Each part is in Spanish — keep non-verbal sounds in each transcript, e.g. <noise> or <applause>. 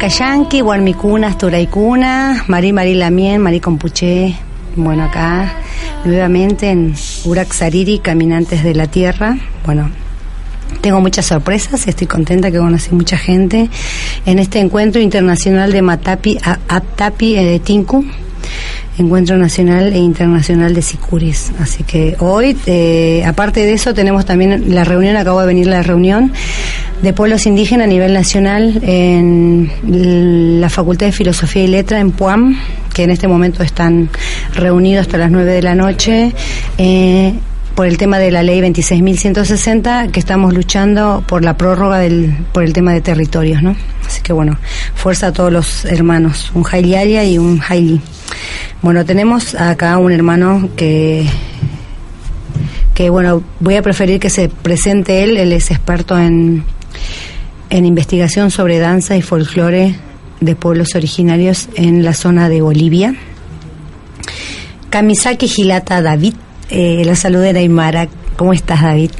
Cayanqui, Guarmicuna, Turaicuna, Marí Marí Lamien, Marí Compuché, bueno, acá nuevamente en Uraxariri, Caminantes de la Tierra. Bueno, tengo muchas sorpresas, estoy contenta que conocí mucha gente en este encuentro internacional de Matapi, Aptapi de eh, Tinku Encuentro Nacional e Internacional de Sicuris. Así que hoy, eh, aparte de eso, tenemos también la reunión, acabo de venir la reunión de pueblos indígenas a nivel nacional en la Facultad de Filosofía y Letra en Puam, que en este momento están reunidos hasta las 9 de la noche. Eh, por el tema de la ley 26.160, que estamos luchando por la prórroga del, por el tema de territorios, ¿no? Así que bueno, fuerza a todos los hermanos, un Aria y un Haili. Bueno, tenemos acá un hermano que que bueno, voy a preferir que se presente él, él es experto en, en investigación sobre danza y folclore de pueblos originarios en la zona de Bolivia. Kamisaki Gilata David eh, la saludera Aymara. ¿Cómo estás, David?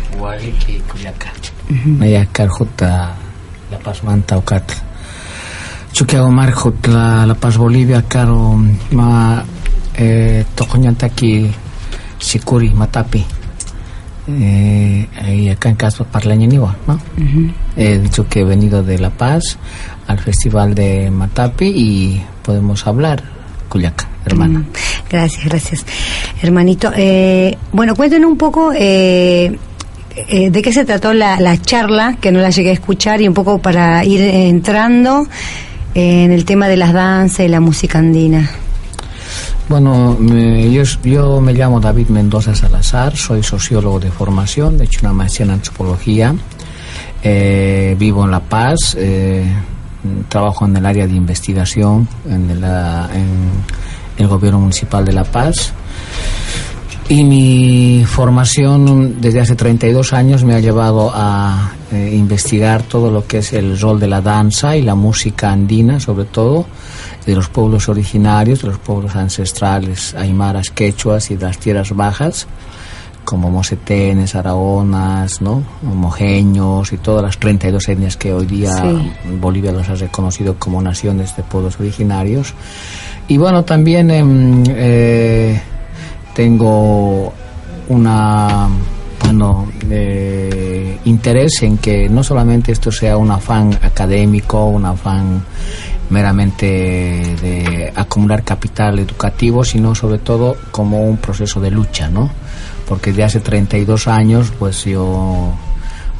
Carjuta, La Paz Manta, Ocat. Chuquiago Marjut, la, la Paz Bolivia, Caro, Ma, eh, Tocoñantaki, Sicuri, Matapi. Eh, y acá en Caspa Parlañaniwa, ¿no? He dicho que he venido de La Paz al Festival de Matapi y podemos hablar, Cuyaca, hermana. Gracias, gracias. Hermanito, eh, bueno, cuéntenos un poco eh, eh, de qué se trató la, charla, que no la llegué a escuchar, y un poco para ir entrando en el tema de las danzas y la música andina. Bueno, yo, yo, me llamo David Mendoza Salazar, soy sociólogo de formación, he hecho una maestría en antropología, eh, vivo en La Paz, eh, trabajo en el área de investigación en el gobierno municipal de La Paz. Y mi formación desde hace 32 años me ha llevado a eh, investigar todo lo que es el rol de la danza y la música andina, sobre todo de los pueblos originarios, de los pueblos ancestrales, aymaras, quechuas y de las tierras bajas, como mosetenes, araonas, ¿no? mojeños y todas las 32 etnias que hoy día Bolivia los ha reconocido como naciones de pueblos originarios. Y bueno, también... Em, eh, tengo una bueno, eh, interés en que no solamente esto sea un afán académico, un afán meramente de acumular capital educativo, sino sobre todo como un proceso de lucha, ¿no? Porque de hace 32 años, pues yo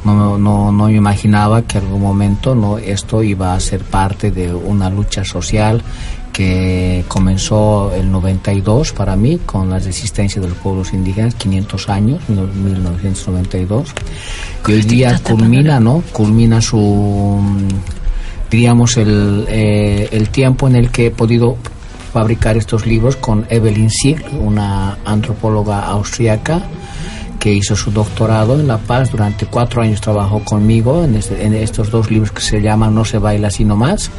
no, no, no me imaginaba que algún momento no esto iba a ser parte de una lucha social que comenzó el 92 para mí con la resistencia de los pueblos indígenas, 500 años, 1992, que hoy día culmina, ¿no? Culmina su, diríamos, el, eh, el tiempo en el que he podido fabricar estos libros con Evelyn Sieg, una antropóloga austriaca, que hizo su doctorado en La Paz. Durante cuatro años trabajó conmigo en, este, en, estos dos libros que se llaman No se baila sino más,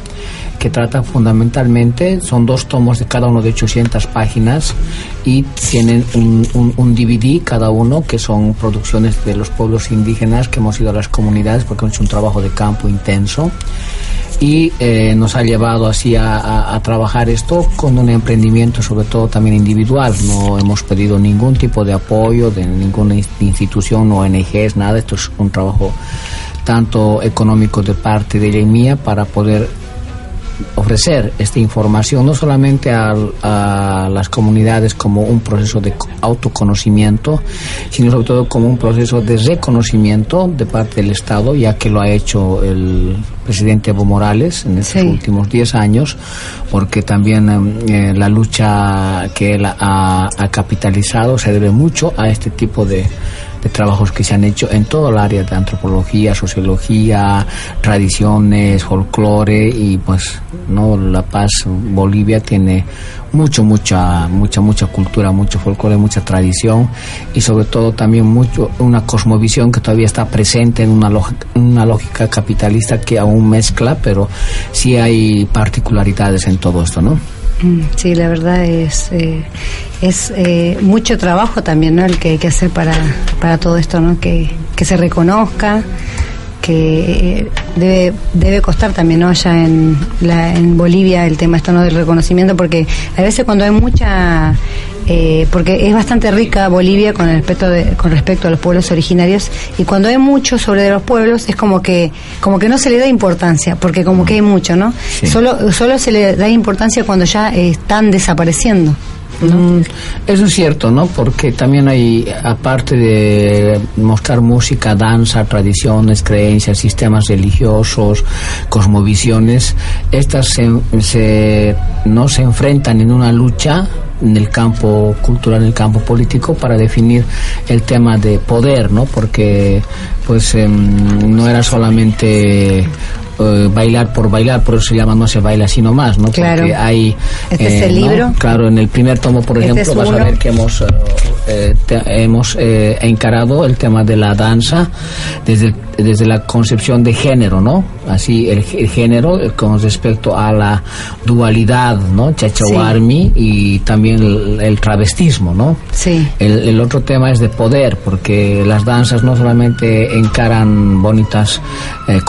que tratan fundamentalmente, son dos tomos de cada uno de 800 páginas y tienen un, un, un, DVD cada uno que son producciones de los pueblos indígenas que hemos ido a las comunidades porque hemos hecho un trabajo de campo intenso y eh, nos ha llevado así a, trabajar esto con un emprendimiento sobre todo también individual. No hemos pedido ningún tipo de apoyo de ninguna institución, o ONGs, nada. Esto es un trabajo tanto económico de parte de ella y mía para poder ofrecer esta información no solamente a, las comunidades como un proceso de autoconocimiento, sino sobre todo como un proceso de reconocimiento de parte del Estado, ya que lo ha hecho el presidente Evo Morales en estos sí. últimos 10 años, porque también eh, la lucha que él ha, ha capitalizado se debe mucho a este tipo de de trabajos que se han hecho en todo el área de antropología, sociología, tradiciones, folclore y pues no La Paz, Bolivia tiene mucho, mucha, mucha, mucha cultura, mucho folclore, mucha tradición y sobre todo también mucho una cosmovisión que todavía está presente en una, una lógica capitalista que aún mezcla, pero sí hay particularidades en todo esto, ¿no? Mm, sí, la verdad es eh, es eh, mucho trabajo también, ¿no? El que hay que hacer para, para todo esto, ¿no? Que, que se reconozca, que debe debe costar también, ¿no? Allá en, la, en Bolivia el tema esto, ¿no? Del reconocimiento, porque a veces cuando hay mucha eh, porque es bastante rica Bolivia con respecto de, con respecto a los pueblos originarios y cuando hay mucho sobre los pueblos es como que como que no se le da importancia porque como que hay mucho no sí. solo solo se le da importancia cuando ya están desapareciendo Eso es cierto, ¿no? Porque también hay, aparte de mostrar música, danza, tradiciones, creencias, sistemas religiosos, cosmovisiones, estas se, se, no se enfrentan en una lucha en el campo cultural, en el campo político, para definir el tema de poder, ¿no? Porque, pues, eh, no era solamente eh, bailar por bailar, por eso se llama No se baila sino más, ¿no? Claro. Porque hay... Este eh, es el ¿no? libro. Claro, en el primer tomo, por Este ejemplo, vas a ver que hemos, eh, te- hemos eh, encarado el tema de la danza desde, desde la concepción de género, ¿no? Así, el, gé- el género eh, con respecto a la dualidad, ¿no? Chachahuarmi y también el, el travestismo, ¿no? Sí. El, el otro tema es de poder, porque las danzas no solamente encaran bonitas eh,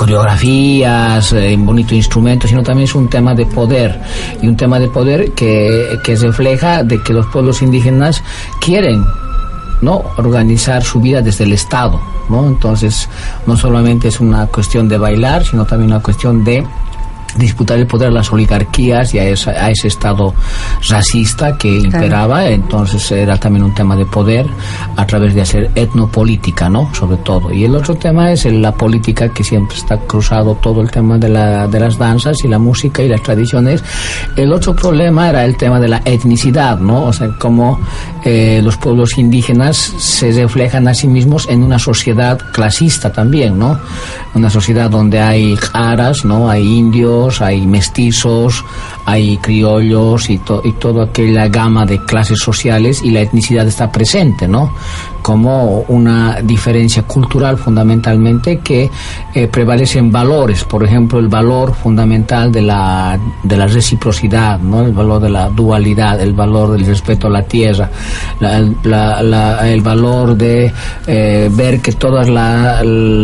coreografías, eh, bonito instrumento, sino también es un tema de poder. Y un tema de poder que, que refleja de que los pueblos indígenas quieren ¿no? organizar su vida desde el Estado. ¿no? Entonces, no solamente es una cuestión de bailar, sino también una cuestión de disputar el poder a las oligarquías y a, a ese estado racista que imperaba, entonces era también un tema de poder a través de hacer etnopolítica, ¿no? Sobre todo. Y el otro tema es la política que siempre está cruzado todo el tema de, la, de las danzas y la música y las tradiciones. El otro problema era el tema de la etnicidad, ¿no? O sea, cómo eh, los pueblos indígenas se reflejan a sí mismos en una sociedad clasista también, ¿no? Una sociedad donde hay aras, ¿no? Hay indios, hay mestizos, hay criollos y, y toda aquella gama de clases sociales y la etnicidad está presente, ¿no? Como una diferencia cultural fundamentalmente que eh, prevalece en valores, por ejemplo, el valor fundamental de la, de la reciprocidad, ¿no? el valor de la dualidad, el valor del respeto a la tierra, el valor de eh, ver que toda la,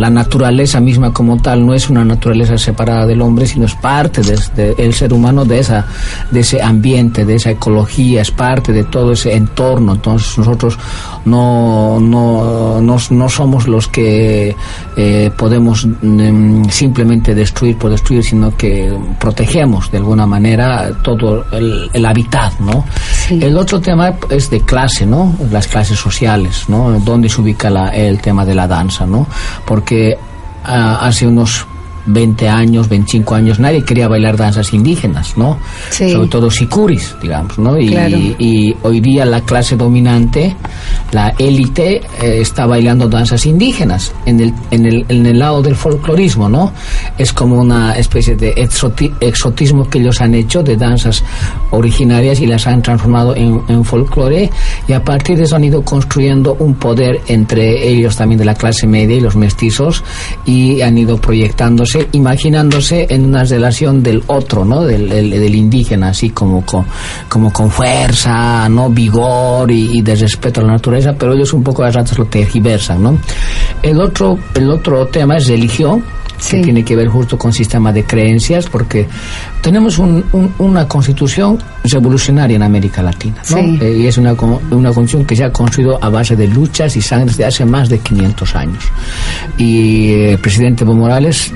naturaleza misma como tal no es una naturaleza separada del hombre, sino es parte del ser humano, de, esa, de ese ambiente, de esa ecología, es parte de todo ese entorno. Entonces nosotros no no, no, somos los que eh, podemos mm, simplemente destruir por destruir, sino que protegemos de alguna manera todo el, el hábitat, ¿no? El otro tema es de clase, ¿no? Las clases sociales, ¿no? Dónde se ubica el tema de la danza, ¿no? Porque ah, hace unos 20 años, 25 años, nadie quería bailar danzas indígenas, ¿no? Sobre todo sicuris, digamos, ¿no? Y, hoy día la clase dominante, la élite, eh, está bailando danzas indígenas en el, en el, en el lado del folclorismo, ¿no? Es como una especie de exotismo que ellos han hecho de danzas originarias y las han transformado en, en folclore y a partir de eso han ido construyendo un poder entre ellos también de la clase media y los mestizos y han ido proyectándose imaginándose en una relación del otro, ¿no? Del, del, indígena, así como con, como con fuerza, ¿no? Vigor y, de respeto a la naturaleza, pero ellos un poco a ratos lo tergiversan, ¿no? El otro, el otro tema es religión, que tiene que ver justo con sistema de creencias, porque tenemos una constitución revolucionaria en América Latina, ¿no? Eh, y es una, una constitución que se ha construido a base de luchas y sangres de hace más de 500 años. Y el presidente Evo Morales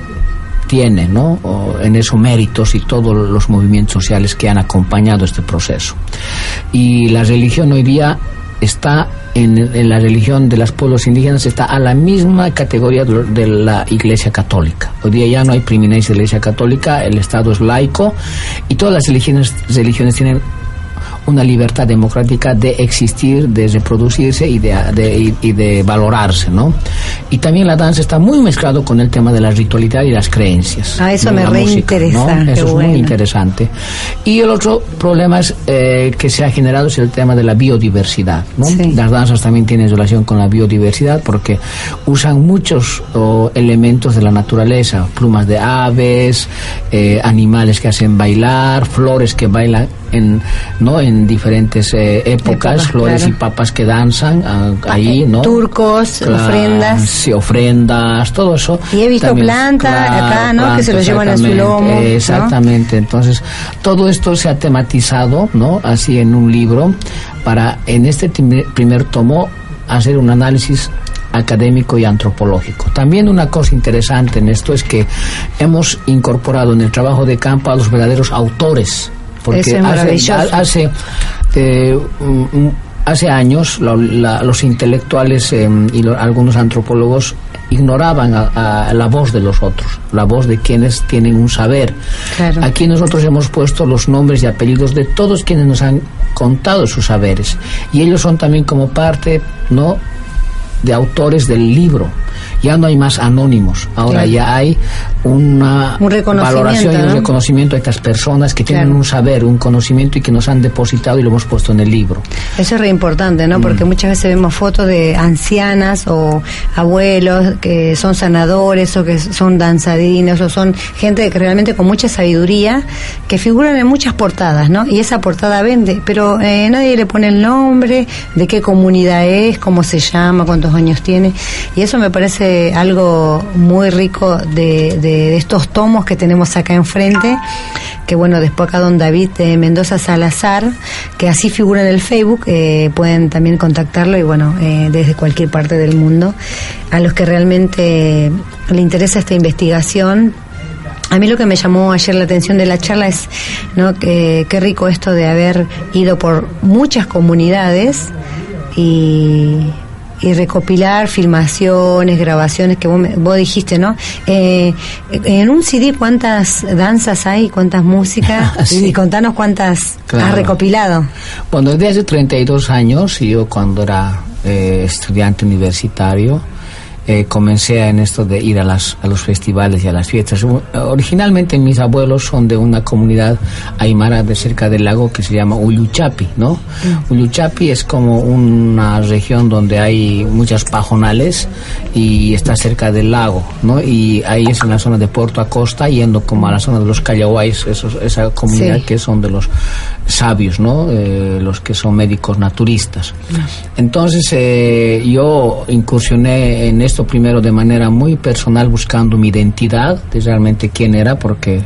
tiene ¿no? en eso méritos y todos los movimientos sociales que han acompañado este proceso. Y la religión hoy día está en, la religión de los pueblos indígenas está a la misma categoría de la Iglesia Católica. Hoy día ya no hay privilegios de la Iglesia Católica, el Estado es laico y todas las religiones, religiones tienen una libertad democrática de existir, de reproducirse y de, y de valorarse, ¿no? Y también la danza está muy mezclado con el tema de la ritualidad y las creencias. Ah, eso me reinteresa. Eso es muy interesante. Y el otro problema es, eh, que se ha generado es el tema de la biodiversidad, ¿no? Las danzas también tienen relación con la biodiversidad porque usan muchos elementos de la naturaleza, plumas de aves, eh, animales que hacen bailar, flores que bailan en, ¿no? en diferentes eh, épocas, flores y papas que danzan ah, ahí, ¿no? Turcos, ofrendas. Sí, ofrendas, todo eso. Y he visto plantas acá, ¿no? que se los llevan a su lomo. Exactamente, entonces todo esto se ha tematizado, ¿no? Así en un libro para en este primer tomo hacer un análisis académico y antropológico. También una cosa interesante en esto es que hemos incorporado en el trabajo de campo a los verdaderos autores porque hace, eh, hace, años los intelectuales em, y algunos antropólogos ignoraban a, la voz de los otros, la voz de quienes tienen un saber. Aquí nosotros hemos puesto los nombres y apellidos de todos quienes nos han contado sus saberes y ellos son también como parte, ¿no? de autores del libro. Ya no hay más anónimos, ahora ya hay una valoración y un reconocimiento a estas personas que tienen un saber, un conocimiento y que nos han depositado y lo hemos puesto en el libro. Eso es re importante, ¿no? Porque mm. muchas veces vemos fotos de ancianas o abuelos que son sanadores o que son danzadinos o son gente que realmente con mucha sabiduría que figuran en muchas portadas, ¿no? Y esa portada vende, pero eh, nadie le pone el nombre, de qué comunidad es, cómo se llama, cuántos años tiene. Y eso me parece algo muy rico de, de, estos tomos que tenemos acá enfrente, que bueno, después acá don David de Mendoza Salazar, que así figura en el Facebook, eh, pueden también contactarlo y bueno, eh, desde cualquier parte del mundo. A los que realmente le interesa esta investigación, A mí lo que me llamó ayer la atención de la charla es, ¿no? Que, qué rico esto de haber ido por muchas comunidades y, y recopilar filmaciones, grabaciones que vos, me- vos dijiste, ¿no? Eh, en un CD, ¿cuántas danzas hay? ¿Cuántas músicas? <laughs> Sí. Y contanos cuántas Claro. has recopilado. Bueno, desde hace 32 años, yo cuando era eh, estudiante universitario, eh, comencé en esto de ir a, las, a los festivales y a las fiestas. Originalmente mis abuelos son de una comunidad aymara de cerca del lago que se llama Uyuchapi, ¿no? Uyuchapi es como una región donde hay muchas pajonales y está cerca del lago, ¿no? Y ahí es en la zona de Puerto Acosta, yendo como a la zona de los Callahuais, esos- esa comunidad Sí. que son de los sabios, ¿no? Eh, los que son médicos naturistas. Entonces eh, yo incursioné en esto primero de manera muy personal buscando mi identidad de realmente quién era porque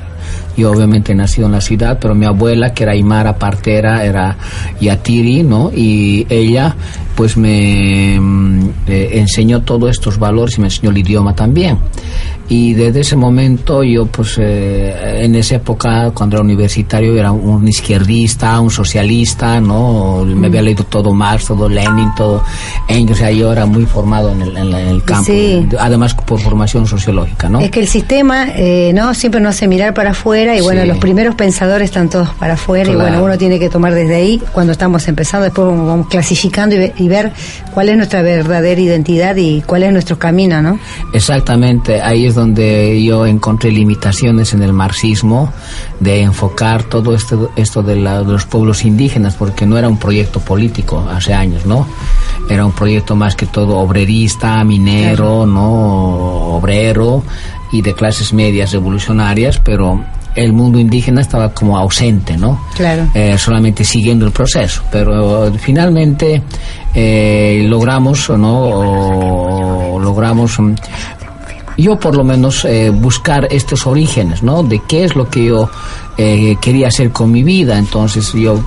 yo obviamente nacido en la ciudad, pero mi abuela, que era Aymara partera, era Yatiri, ¿no? Y ella, pues me mm, eh, enseñó todos estos valores y me enseñó el idioma también. Y desde ese momento yo, pues, eh, en esa época, cuando era universitario, era un izquierdista, un socialista, ¿no? Me había leído todo Marx, todo Lenin, todo Engels, o sea, yo era muy formado en el, en el campo, Sí. además por formación sociológica, ¿no? Es que el sistema, eh, ¿no? Siempre nos hace mirar para afuera y bueno, Sí. los primeros pensadores están todos para afuera y Claro. bueno, uno tiene que tomar desde ahí cuando estamos empezando, después vamos, vamos clasificando y, y ver cuál es nuestra verdadera identidad y cuál es nuestro camino, ¿no? Exactamente, ahí es donde yo encontré limitaciones en el marxismo de enfocar todo esto, esto de, la- de los pueblos indígenas, porque no era un proyecto político hace años, ¿no? Era un proyecto más que todo obrerista, minero, ¿no? Obrero y de clases medias revolucionarias, pero el mundo indígena estaba como ausente, ¿no? Claro. eh, solamente siguiendo el proceso. Pero eh, finalmente eh, logramos, ¿no? O logramos, mm, yo por lo menos, eh, buscar estos orígenes, ¿no? De qué es lo que yo eh, quería hacer con mi vida. Entonces yo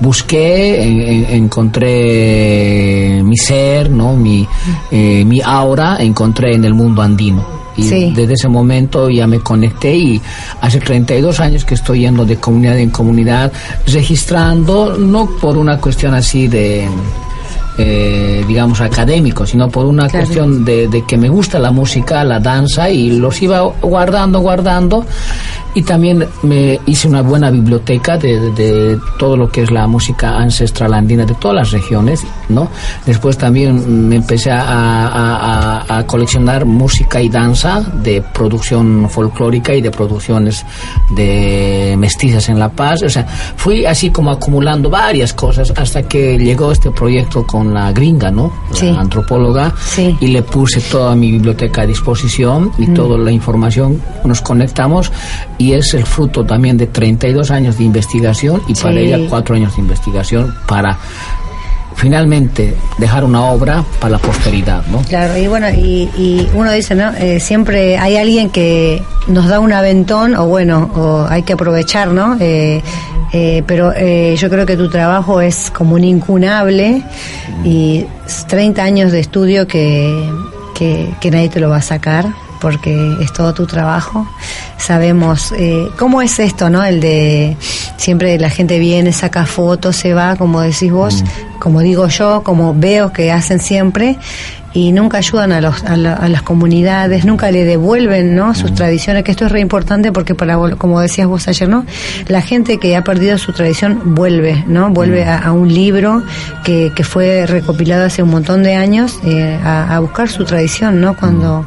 busqué, en- en- encontré mi ser, ¿no? Mi, eh, mi aura, encontré en el mundo andino. Y Sí. desde ese momento ya me conecté y hace 32 años que estoy yendo de comunidad en comunidad, registrando, no por una cuestión así de, eh, digamos, académico, sino por una Claro. cuestión de, de que me gusta la música, la danza y los iba guardando, guardando. Y también me hice una buena biblioteca de, de- de todo lo que es la música ancestral andina de todas las regiones, ¿no? Después también me empecé a, a- a- a coleccionar música y danza de producción folclórica y de producciones de mestizas en La Paz. O sea, fui así como acumulando varias cosas hasta que llegó este proyecto con la gringa, ¿no? La Sí. antropóloga. Sí. Y le puse toda mi biblioteca a disposición y toda la información. Nos conectamos y es el fruto también de 32 años de investigación y para ella cuatro años de investigación para finalmente dejar una obra para la posteridad, ¿no? Claro, y bueno, y, y uno dice, ¿no? Eh, siempre hay alguien que nos da un aventón, o bueno, o hay que aprovechar, ¿no? Eh, eh, pero eh, yo creo que tu trabajo es como un incunable y 30 años de estudio que, que, que nadie te lo va a sacar porque es todo tu trabajo. Sabemos eh, cómo es esto, ¿no? El de siempre la gente viene, saca fotos, se va, como decís vos, como digo yo, como veo que hacen siempre y nunca ayudan a, los, a, la- a las comunidades, nunca le devuelven ¿no? sus tradiciones, que esto es re importante porque para como decías vos ayer, ¿no? La gente que ha perdido su tradición vuelve, ¿no? Vuelve a, a un libro que, que fue recopilado hace un montón de años eh, a, a buscar su tradición, ¿no? Cuando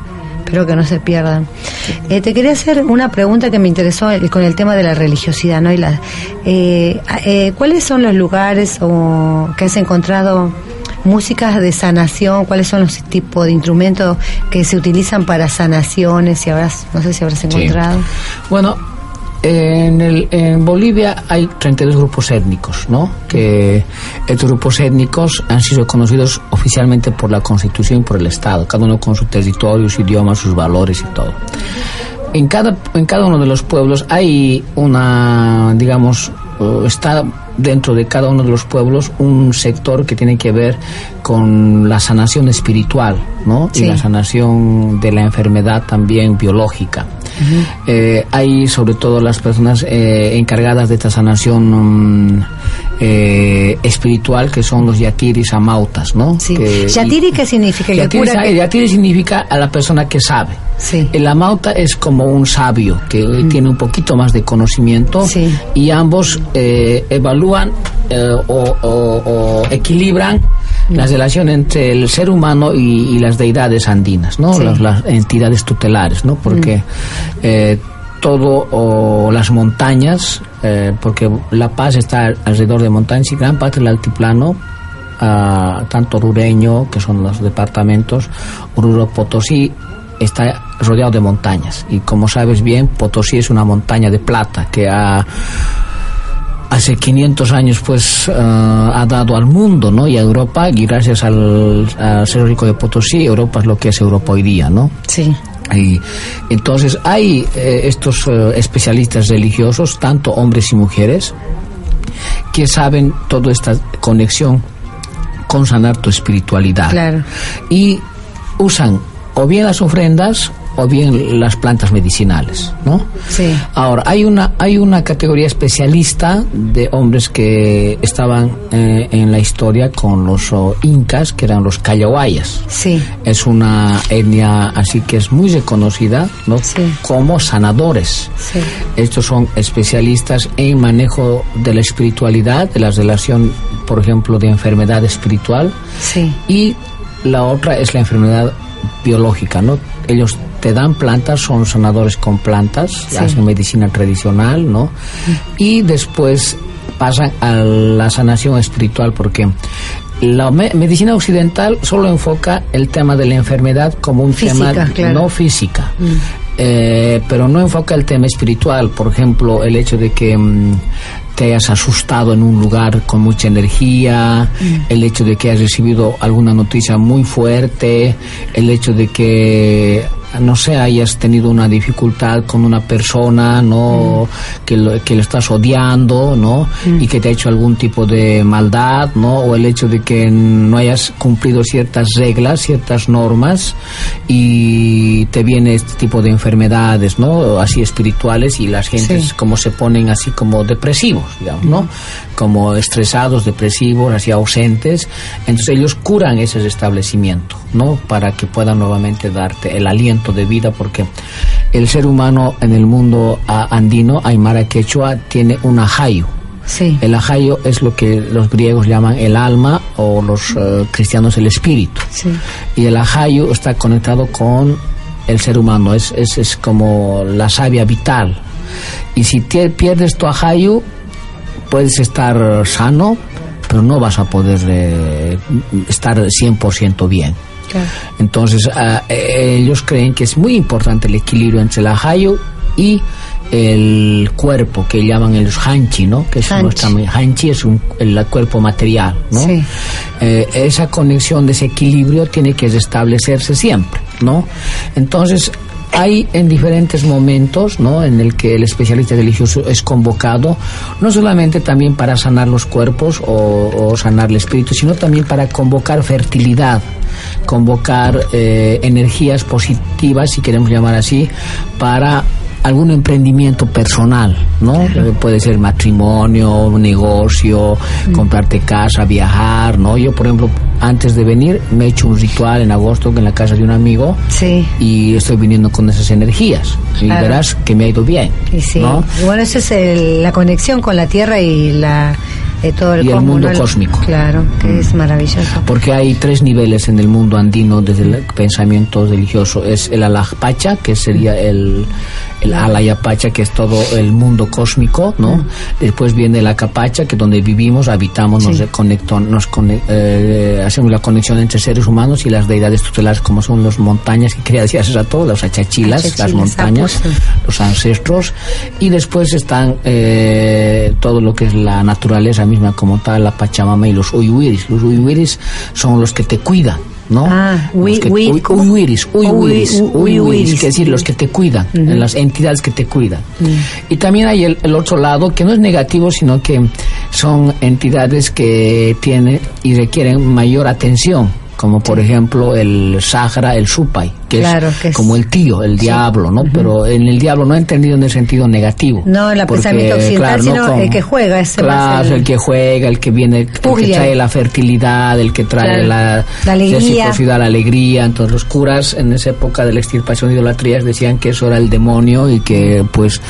espero que no se pierdan. Eh, te quería hacer una pregunta que me interesó con el tema de la religiosidad, ¿no? Y la, eh, eh, ¿Cuáles son los lugares o que has encontrado músicas de sanación? ¿Cuáles son los tipos de instrumentos que se utilizan para sanaciones? Si habrás, no sé si habrás Sí. encontrado. Bueno, en, el, en Bolivia hay 32 grupos étnicos, ¿no? Que estos grupos étnicos han sido conocidos oficialmente por la Constitución y por el Estado, cada uno con su territorio, su idioma, sus valores y todo. En cada, en cada uno de los pueblos hay una, digamos, eh, está dentro de cada uno de los pueblos un sector que tiene que ver con la sanación espiritual, ¿no? Y la sanación de la enfermedad también biológica. Eh, hay sobre todo las personas eh, encargadas de esta sanación mm, eh, espiritual que son los yatiris amautas, ¿no? Sí. ¿Yatiri qué significa? Yatiri, significa a la persona que sabe. Sí. El amauta es como un sabio que mm. tiene un poquito más de conocimiento y ambos evalúan o, equilibran la relación entre el ser humano y, las deidades andinas, ¿no? Las, entidades tutelares, ¿no? Porque mm. eh, todo o las montañas, eh, porque La Paz está alrededor de montañas y gran parte del altiplano, ah, tanto Rureño, que son los departamentos, Oruro Potosí, está rodeado de montañas. Y como sabes bien, Potosí es una montaña de plata que ha hace 500 años pues eh, ha dado al mundo ¿no? y a Europa y gracias al, ser rico de Potosí Europa es lo que es Europa hoy día ¿no? sí y entonces hay eh, estos eh, especialistas religiosos tanto hombres y mujeres que saben toda esta conexión con sanar tu espiritualidad claro. y usan o bien las ofrendas o bien las plantas medicinales, ¿no? Sí. Ahora, hay una, hay una categoría especialista de hombres que estaban eh, en la historia con los incas, que eran los callahuayas. Sí. Es una etnia así que es muy reconocida, ¿no? Como sanadores. Sí. Estos son especialistas en manejo de la espiritualidad, de la relación, por ejemplo, de enfermedad espiritual. Sí. Y la otra es la enfermedad biológica, ¿no? Ellos te dan plantas, son sanadores con plantas, hacen medicina tradicional, ¿no? Y después pasan a la sanación espiritual porque la medicina occidental solo enfoca el tema de la enfermedad como un tema no física. Mm. Eh, pero no enfoca el tema espiritual, por ejemplo, el hecho de que mm, te hayas asustado en un lugar con mucha energía, mm. el hecho de que hayas recibido alguna noticia muy fuerte, el hecho de que no sé, hayas tenido una dificultad con una persona, ¿no? Mm. Que, que le estás odiando, ¿no? Mm. Y que te ha hecho algún tipo de maldad, ¿no? O el hecho de que no hayas cumplido ciertas reglas, ciertas normas y te viene este tipo de enfermedades, ¿no? Así espirituales y las gentes como se ponen así como depresivos, digamos, ¿no? Mm. Como estresados, depresivos, así ausentes. Entonces ellos curan ese establecimiento, ¿no? Para que puedan nuevamente darte el aliento de vida porque el ser humano en el mundo andino, aymara quechua, tiene un ajayo. Sí. El ajayo es lo que los griegos llaman el alma o los eh, cristianos el espíritu. Y el ajayo está conectado con el ser humano, es, es, es como la savia vital. Y si pierdes tu ajayo, puedes estar sano, pero no vas a poder eh, estar 100% bien. Entonces, ah, eh, ellos creen que es muy importante el equilibrio entre el ajayo y el cuerpo que llaman el hanchi, ¿no? Que es hanchi es un, el cuerpo material, ¿no? Eh, esa conexión de ese equilibrio tiene que restablecerse siempre, ¿no? Entonces hay en diferentes momentos, ¿no? En el que el especialista religioso es convocado, no solamente también para sanar los cuerpos o sanar el espíritu, sino también para convocar fertilidad, convocar eh, energías positivas, si queremos llamar así, para algún emprendimiento personal, ¿no? Puede ser matrimonio, negocio, mm. comprarte casa, viajar, ¿no? Yo, por ejemplo, antes de venir me he hecho un ritual en agosto en la casa de un amigo sí. y estoy viniendo con esas energías y verás que me ha ido bien. Y sí. bueno, esa es la conexión con la tierra y la todo el y el mundo cósmico. Claro, que es maravilloso. Porque hay tres niveles en el mundo andino desde el pensamiento religioso. Es el Alajpacha, que sería el, el Alayapacha, que es todo el mundo cósmico, ¿no? Después viene la Capacha, que es donde vivimos, habitamos, nos, conectamos, nos eh, hacemos la conexión entre seres humanos y las deidades tutelares, como son las montañas, que quería decir a todos, los achachilas, las montañas, los ancestros, y después están eh, todo lo que es la naturaleza misma como tal, la Pachamama y los Uyuiris. Los Uyuiris son los que te cuidan ¿no? Ah, que- ui- uiwiris, uiwiris. que es decir, los que te cuidan, las entidades que te cuidan. Y también hay el, el otro lado, que no es negativo, sino que son entidades que tienen y requieren mayor atención, como por ejemplo el Sahara, el Supay, que, Claro, es que es- como el tío, el diablo, ¿no? Pero en el diablo no he entendido en el sentido negativo. No, el pensamiento occidental, claro, sino el que juega, ese Claro, el- el... que juega, el que viene, el que trae la fertilidad, el que trae Claro. la, La alegría. la alegría. Entonces los curas en esa época de la extirpación de idolatrías decían que eso era el demonio y que pues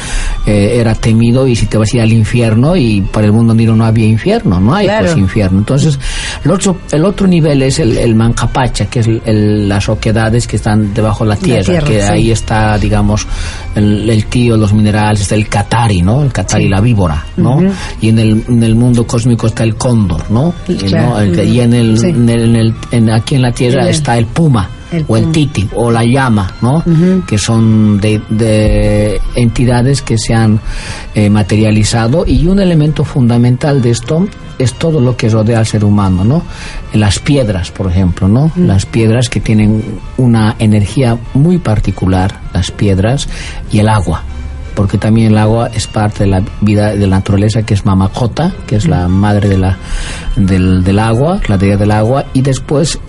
eh, era temido y si te vas a ir al infierno y para el mundo andino no había infierno, no hay Claro. pues infierno. Entonces el otro, el otro nivel es el, el mancapacha, que es el- el- las oquedades que están debajo de la tierra, tierra, que sí. ahí está, digamos, el, el tío, los minerales, está el catari, ¿no? El catari, la víbora, ¿no? Y en el, en el mundo cósmico está el cóndor, ¿no? Y, Claro. ¿no? El- y en el, Sí. en el- en aquí en la tierra está el puma. El o el titi o la llama, ¿no? Que son de, de entidades que se han eh, materializado y un elemento fundamental de esto es todo lo que rodea al ser humano, ¿no? Las piedras, por ejemplo, ¿no? Las piedras que tienen una energía muy particular, las piedras y el agua porque también el agua es parte de la vida de la naturaleza que es Mamacota, que es la madre de la, del, del agua, la deidad del agua, y después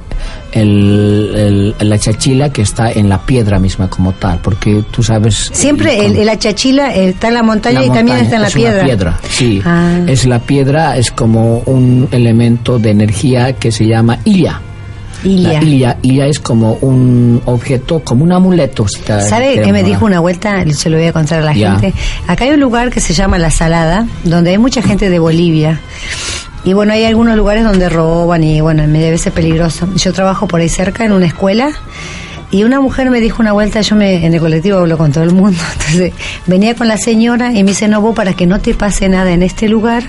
el, el- la chachila que está en la piedra misma como tal, porque tú sabes... Siempre el, el achachila eh, está en la montaña la y también está en la es piedra. Una piedra, sí. Ah. Es la piedra, es como un elemento de energía que se llama illa. Ilia. La illa, illa es como un objeto, como un amuleto. ¿Sabe qué me dijo una vuelta? Se lo voy a contar a la gente. Acá hay un lugar que se llama La Salada, donde hay mucha gente de Bolivia. Y bueno, hay algunos lugares donde roban y bueno, me debe ser peligroso. Yo trabajo por ahí cerca en una escuela y una mujer me dijo una vuelta, yo me, en el colectivo hablo con todo el mundo, <laughs> entonces venía con la señora y me dice, no, vos para que no te pase nada en este lugar,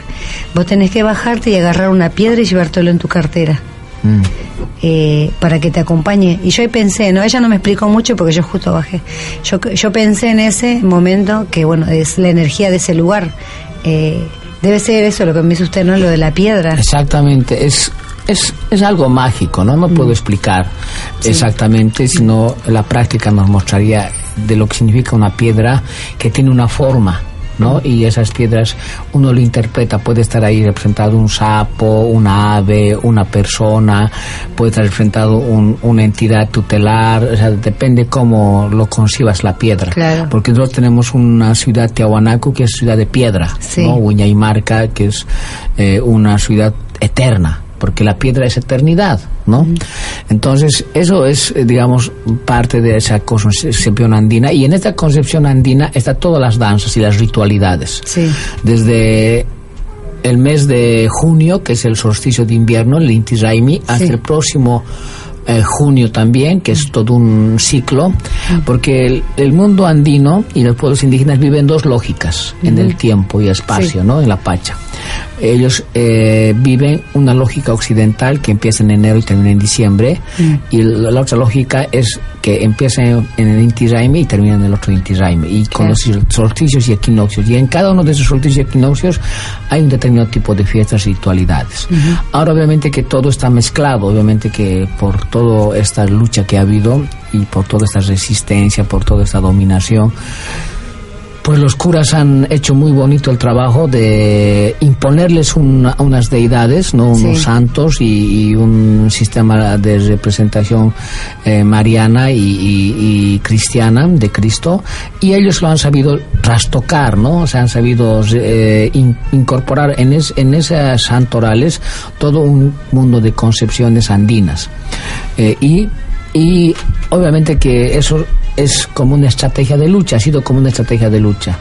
vos tenés que bajarte y agarrar una piedra y llevártelo en tu cartera Mm. eh, para que te acompañe. Y yo ahí pensé, no, ella no me explicó mucho porque yo justo bajé. Yo, yo pensé en ese momento que, bueno, es la energía de ese lugar. Eh, debe ser eso lo que me dice usted, ¿no? Lo de la piedra. Exactamente, es, es, es algo mágico, ¿no? No Mm. puedo explicar exactamente, sino la práctica nos mostraría de lo que significa una piedra que tiene una forma. ¿No? Y esas piedras uno lo interpreta, puede estar ahí representado un sapo, una ave, una persona, puede estar representado un- una entidad tutelar, o sea, depende cómo lo concibas la piedra. Claro. Porque nosotros tenemos una ciudad Tiahuanaco que es ciudad de piedra, Sí. ¿no? Que es eh, una ciudad eterna, porque la piedra es eternidad, ¿no? Entonces, eso es, eh, digamos, parte de esa concepción andina, y en esta concepción andina están todas las danzas y las ritualidades. Sí. Desde el mes de junio, que es el solsticio de invierno, el Inti Raimi, hasta Sí. el próximo eh, junio también, que es todo un ciclo, porque el, el mundo andino y los pueblos indígenas viven dos lógicas, en el tiempo y espacio, ¿no? En la Pacha. Ellos eh, viven una lógica occidental que empieza en enero y termina en diciembre, y la, la otra lógica es que empieza en, en el Inti Raymi y termina en el otro Inti Raymi, y con los solsticios y equinoccios. Y en cada uno de esos solsticios y equinoccios hay un determinado tipo de fiestas y ritualidades. Ahora, obviamente, que todo está mezclado, obviamente, que por toda esta lucha que ha habido y por toda esta resistencia, por toda esta dominación, pues los curas han hecho muy bonito el trabajo de imponerles una- unas deidades, no unos Sí. santos y, y un sistema de representación eh, mariana y, y- y cristiana de Cristo y ellos lo han sabido trastocar, ¿no? O sea, han sabido eh, in- incorporar en, es- en esas santorales todo un mundo de concepciones andinas Eh, y y obviamente que eso es como una estrategia de lucha, ha sido como una estrategia de lucha.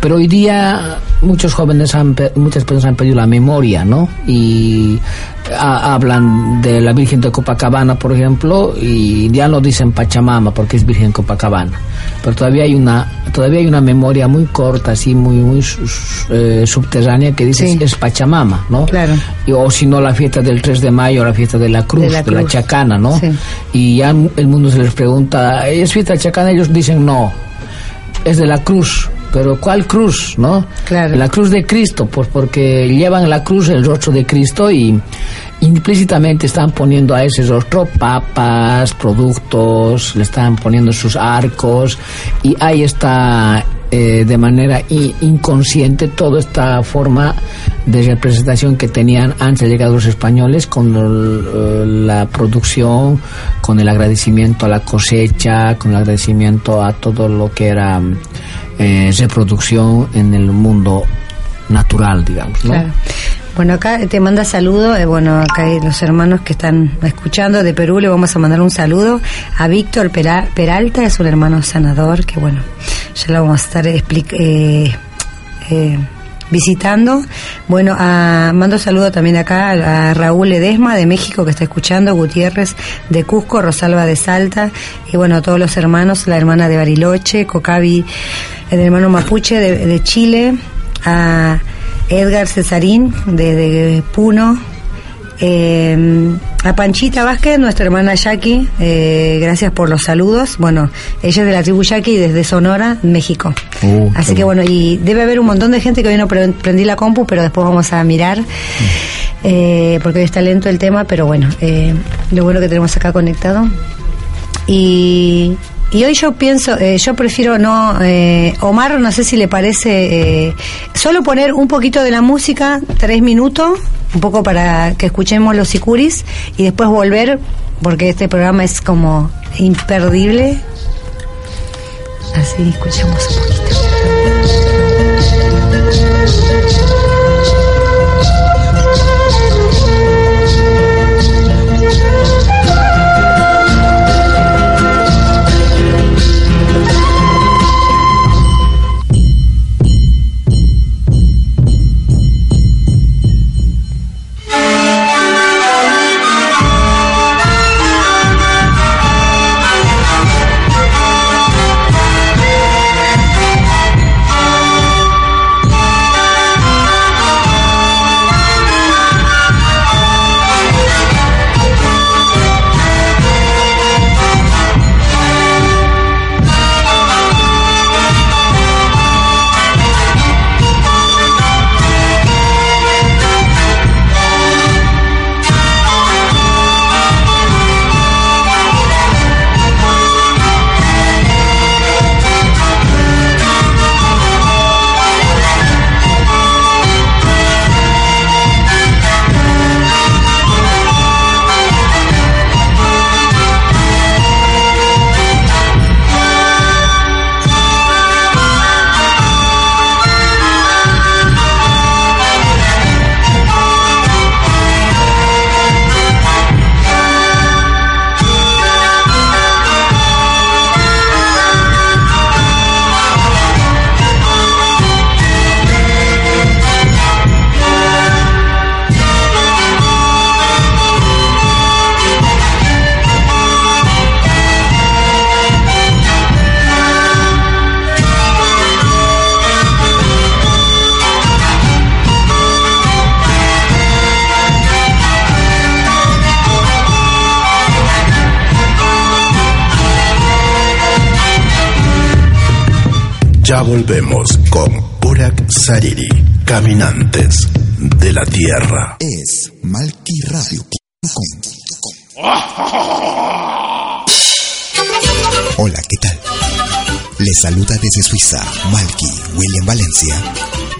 Pero hoy día muchos jóvenes, han, muchas personas han perdido la memoria, ¿no? Y ha- hablan de la Virgen de Copacabana, por ejemplo, y ya no dicen Pachamama porque es Virgen Copacabana. Pero todavía hay una, todavía hay una memoria muy corta, así muy, muy eh, subterránea que dice Sí. es Pachamama, ¿no? Claro. Y- o si no la fiesta del 3 de mayo, la fiesta de la cruz, De de la chacana, ¿no? Sí. Y ya el mundo se les pregunta, ¿es fiesta chacana? Ellos dicen no, es de la cruz. Pero ¿cuál cruz, no? Claro. La cruz de Cristo, pues porque llevan la cruz el rostro de Cristo y, implícitamente están poniendo a ese rostro papas, productos, le están poniendo sus arcos y ahí está eh, de manera inconsciente toda esta forma de representación que tenían antes de llegar los españoles con eh, la producción, con el agradecimiento a la cosecha, con el agradecimiento a todo lo que era eh, reproducción en el mundo natural, digamos. ¿no? Bueno, acá te manda saludo, eh, bueno, acá hay los hermanos que están escuchando de Perú, le vamos a mandar un saludo a Víctor Peralta, es un hermano sanador que bueno, ya lo vamos a estar eh, eh, visitando. Bueno, a, mando saludo también acá a, Raúl Edesma de México que está escuchando, Gutiérrez de Cusco, Rosalba de Salta, y bueno, a todos los hermanos, la hermana de Bariloche, Cocavi, el hermano Mapuche de, de Chile, a Edgar Cesarín de, Puno, eh, a Panchita Vázquez, nuestra hermana Jackie, eh, gracias por los saludos. Bueno, ella es de la tribu Jackie desde Sonora, México. Uh, Así que bueno, y debe haber un montón de gente que hoy no prendí la compu, pero después vamos a mirar, mm. eh, porque hoy está lento el tema, pero bueno, lo bueno que tenemos acá conectado. Y, y hoy yo pienso, eh, yo prefiero no, eh, Omar, no sé si le parece, eh, solo poner un poquito de la música, tres minutos, un poco para que escuchemos los sicuris y después volver, porque este programa es como imperdible. Así escuchamos un poquito. Caminantes de la Tierra. Es malquiradio.com. Hola, ¿qué tal? Les saluda desde Suiza Malky William Valencia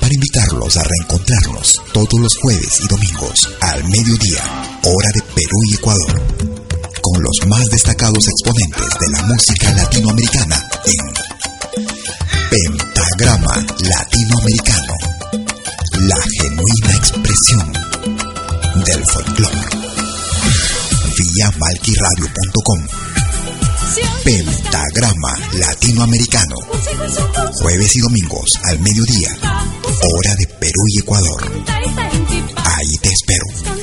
para invitarlos a reencontrarnos todos los jueves y domingos al mediodía, hora de Perú y Ecuador, con los más destacados exponentes de la música latinoamericana en Pentagrama Latinoamericano. Del folclore. Vía malquiradio.com. Pentagrama Latinoamericano. Jueves y domingos al mediodía. Hora de Perú y Ecuador. Ahí te espero.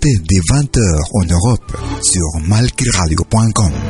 écoutez dès 20h en Europe sur malkiradio.com.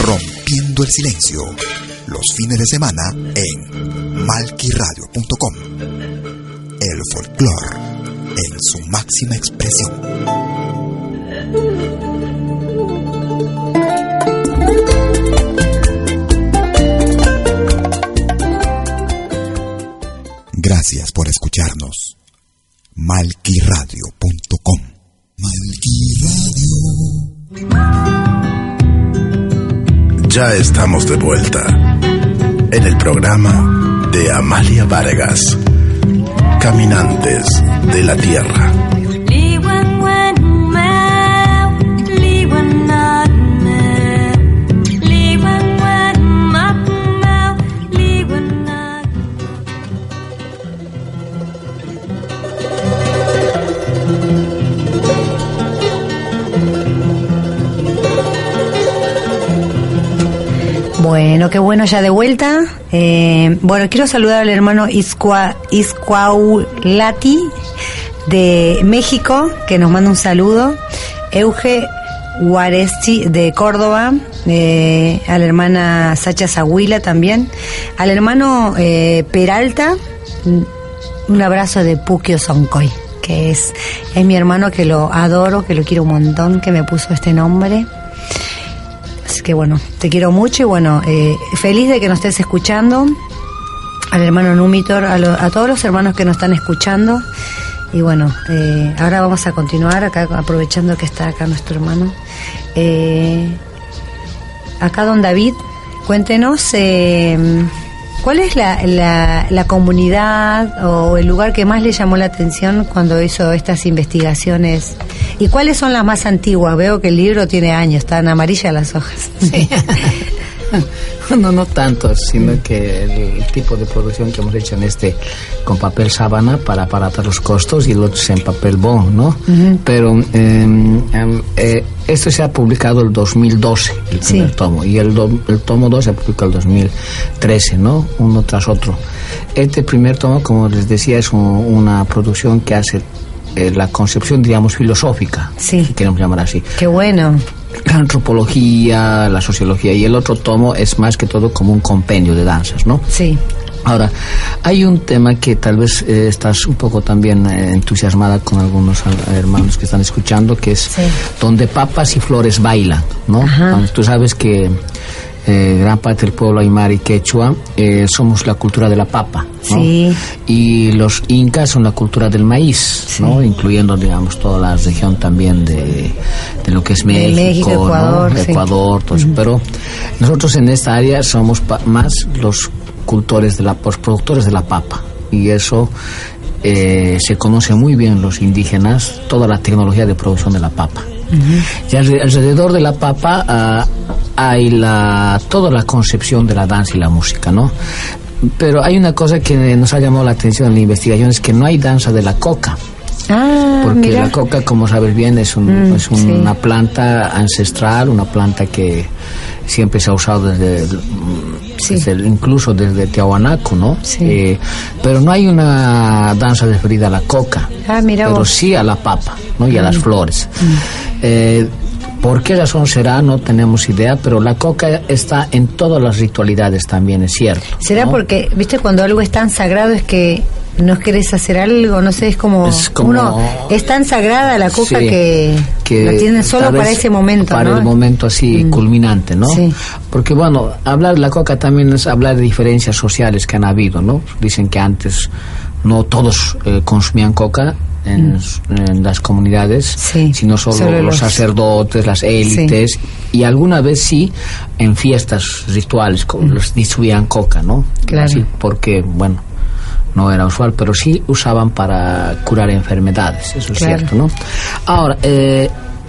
Rompiendo el Silencio los fines de semana en malquiradio.com. El folclore en su máxima expresión. Gracias por escucharnos. malquiradio.com. Ya estamos de vuelta en el programa de Amalia Vargas, Caminantes de la Tierra. Bueno, qué bueno ya de vuelta. Eh, bueno, quiero saludar al hermano Iscua, de México, que nos manda un saludo. Euge Guaresti de Córdoba, eh, a la hermana Sacha Zahuila también, al hermano eh, Peralta, un abrazo de Puquio Soncoy, que es, es mi hermano que lo adoro, que lo quiero un montón, que me puso este nombre. Que bueno, te quiero mucho y bueno, eh, feliz de que nos estés escuchando, al hermano Numitor, a, lo- a todos los hermanos que nos están escuchando. Y bueno, eh, ahora vamos a continuar acá, aprovechando que está acá nuestro hermano. Eh, acá, don David, cuéntenos eh, cuál es la, la, la comunidad o el lugar que más le llamó la atención cuando hizo estas investigaciones y cuáles son las más antiguas. Veo que el libro tiene años, están amarillas las hojas. <laughs> <laughs> No, no tanto, sino que el, tipo de producción que hemos hecho en este con papel sábana para abaratar los costos y el otro es en papel bond, ¿no? Pero eh, em, eh, esto se ha publicado el 2012, el primer Sí. tomo, y el, do- el tomo 2 se publicó el 2013, ¿no? Uno tras otro. Este primer tomo, como les decía, es un- una producción que hace eh, la concepción, digamos, filosófica, Sí. si queremos llamar así Qué bueno. La antropología, la sociología y el otro tomo es más que todo como un compendio de danzas, ¿no? Sí. Ahora, hay un tema que tal vez eh, estás un poco también eh, entusiasmada con algunos al- hermanos que están escuchando, que es Sí. donde papas y flores bailan, ¿no? Ajá. Tú sabes que eh, gran parte del pueblo aymara y quechua eh, somos la cultura de la papa, ¿no? Sí. Y los incas son la cultura del maíz, ¿no? Incluyendo, digamos, toda la región también de, de lo que es México, México, ¿no? Ecuador, sí. Ecuador, todo eso. Pero nosotros en esta área somos pa- más los cultores de la, los productores de la papa. Y eso eh, se conoce muy bien los indígenas, toda la tecnología de producción de la papa. Y alre- alrededor de la papa ah, hay la, toda la concepción de la danza y la música, ¿no? Pero hay una cosa que nos ha llamado la atención en la investigación, es que no hay danza de la coca. Ah, Porque mira. la coca, como sabes bien, es, un- Mm, es sí. una planta ancestral, una planta que siempre se ha usado desde, Sí. desde el- incluso desde Tiahuanaco, ¿no? Sí. Eh, pero no hay una danza referida a la coca, Ah, mira pero vos. Mm. sí a la papa, ¿no? Y a las flores. Eh, ¿Por qué razón será? No tenemos idea, pero la coca está en todas las ritualidades también, es cierto. ¿Será ¿no? porque, viste, cuando algo es tan sagrado es que no querés hacer algo, no sé, es como, Es como- uno es tan sagrada la coca Sí, que, la tienen solo para ese momento, Para ¿no? el momento así Mm. culminante, ¿no? Sí. Porque bueno, hablar de la coca también es hablar de diferencias sociales que han habido, ¿no? Dicen que antes no todos eh, consumían coca. En, en las comunidades, Mm. Sí, sino solo, solo los sacerdotes, las élites, y alguna vez sí en fiestas rituales co- los distribuían coca, ¿no? Mm. Claro. Así porque, bueno, no era usual, pero sí usaban para curar enfermedades, eso es cierto, ¿no? Ahora, eh,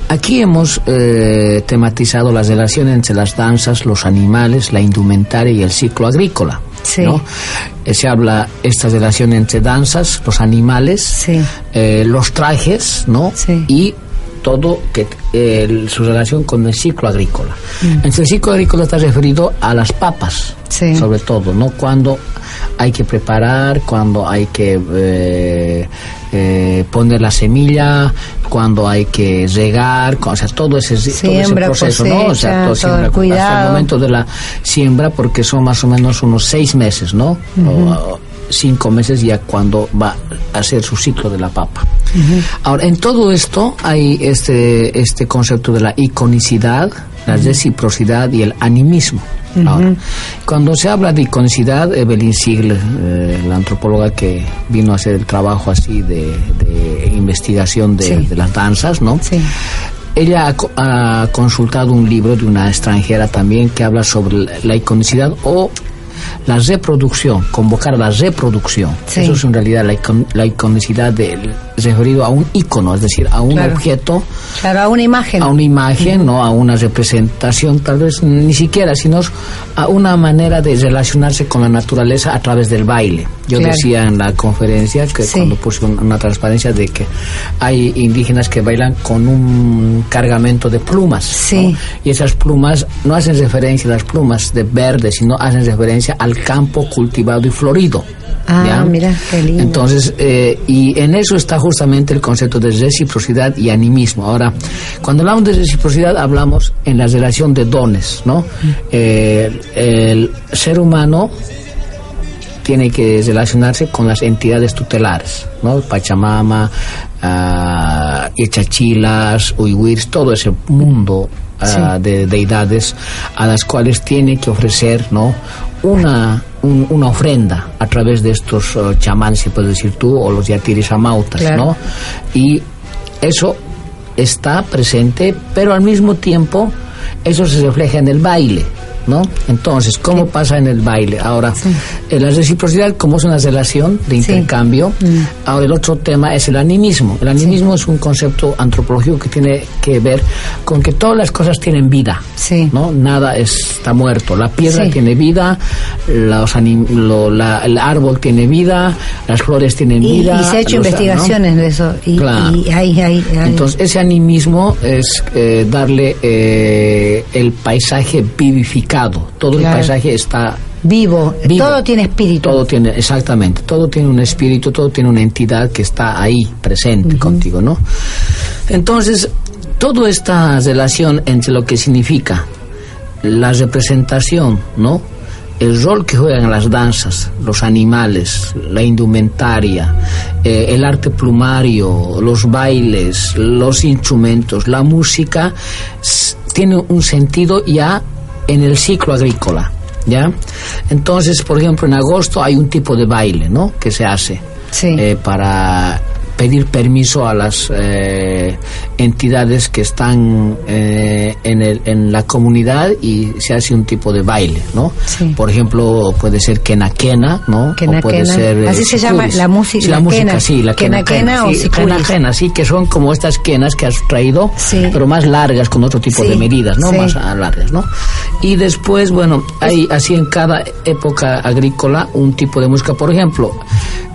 aquí hemos eh, tematizado las relaciones entre las danzas, los animales, la indumentaria y el ciclo agrícola. Sí. ¿no? Eh, se habla esta relación entre danzas, los animales, Sí. eh, los trajes, ¿no? Sí. Y todo que eh, su relación con el ciclo agrícola. Entre el ciclo agrícola está referido a las papas, Sí. sobre todo, ¿no? Cuando hay que preparar, cuando hay que eh, eh, poner la semilla, cuando hay que regar, o sea, todo ese, todo ese proceso, ¿no? O sea, todo todo siembra, el hasta el momento de la siembra, porque son más o menos unos seis meses, ¿no? O, cinco meses ya cuando va a hacer su ciclo de la papa. Ahora, en todo esto hay este, este concepto de la iconicidad, la reciprocidad y el animismo. Ahora, cuando se habla de iconicidad, Evelyn Siegel, eh, la antropóloga que vino a hacer el trabajo así de, de investigación de, Sí. de las danzas, ¿no? Sí. Ella ha, ha consultado un libro de una extranjera también que habla sobre la- la iconicidad o la reproducción, convocar la reproducción. Sí. Eso es en realidad la, icon- la iconicidad del referido a un icono, es decir, a un Claro. objeto, Claro, a una imagen. a una imagen, no a una representación, tal vez ni siquiera, sino a una manera de relacionarse con la naturaleza a través del baile. Yo Claro. decía en la conferencia que Sí. cuando puse un- una transparencia de que hay indígenas que bailan con un cargamento de plumas. Sí. ¿no? Y esas plumas no hacen referencia a las plumas de verde, sino hacen referencia al campo cultivado y florido. Ah, ¿ya? mira, qué lindo. Entonces, eh, y en eso está justamente el concepto de reciprocidad y animismo. Ahora, cuando hablamos de reciprocidad, hablamos en la relación de dones, ¿no? Eh, el ser humano tiene que relacionarse con las entidades tutelares, ¿no? Pachamama, ah, Yachachilas, Uiwirs, todo ese mundo ah, de deidades a las cuales tiene que ofrecer, ¿no? Una, un- una ofrenda a través de estos eh, chamanes, si puedes decir tú, o los yatiris amautas, Claro. ¿no? Y eso está presente, pero al mismo tiempo eso se refleja en el baile, ¿no? Entonces, ¿cómo pasa en el baile? Ahora, eh, la reciprocidad como es una relación de intercambio, ahora el otro tema es el animismo. El animismo es un concepto antropológico que tiene que ver con que todas las cosas tienen vida, Sí. ¿no? Nada está muerto. La piedra tiene vida, los anim- lo- la- el árbol tiene vida, las flores tienen Y, vida. y se ha hecho los- ¿no? investigaciones de eso. Y, Claro. y hay, hay, hay- Entonces, ese animismo es eh, darle eh, el paisaje vivificado. Todo Claro. el paisaje está vivo, vivo. todo tiene espíritu. Todo tiene, exactamente, todo tiene un espíritu, todo tiene una entidad que está ahí, presente contigo, ¿no? Entonces, toda esta relación entre lo que significa la representación, ¿no? El rol que juegan las danzas, los animales, la indumentaria, eh, el arte plumario, los bailes, los instrumentos, la música, tiene un sentido ya en el ciclo agrícola, ¿ya? Entonces, por ejemplo, en agosto hay un tipo de baile, ¿no? Que se hace Sí. eh, para pedir permiso a las eh, entidades que están eh, en, el- en la comunidad y se hace un tipo de baile, ¿no? Sí. Por ejemplo, puede ser quena-quena, ¿no? Quena, o puede quena. ser... eh, Así se llama la música- Sí, la, la música, quena. sí, la Quena, quena o sí, quena-quena, sí, que son como estas quenas que has traído, Sí. pero más largas, con otro tipo de medidas, ¿no? Más largas, ¿no? Y después, bueno, hay así en cada época agrícola un tipo de música. Por ejemplo,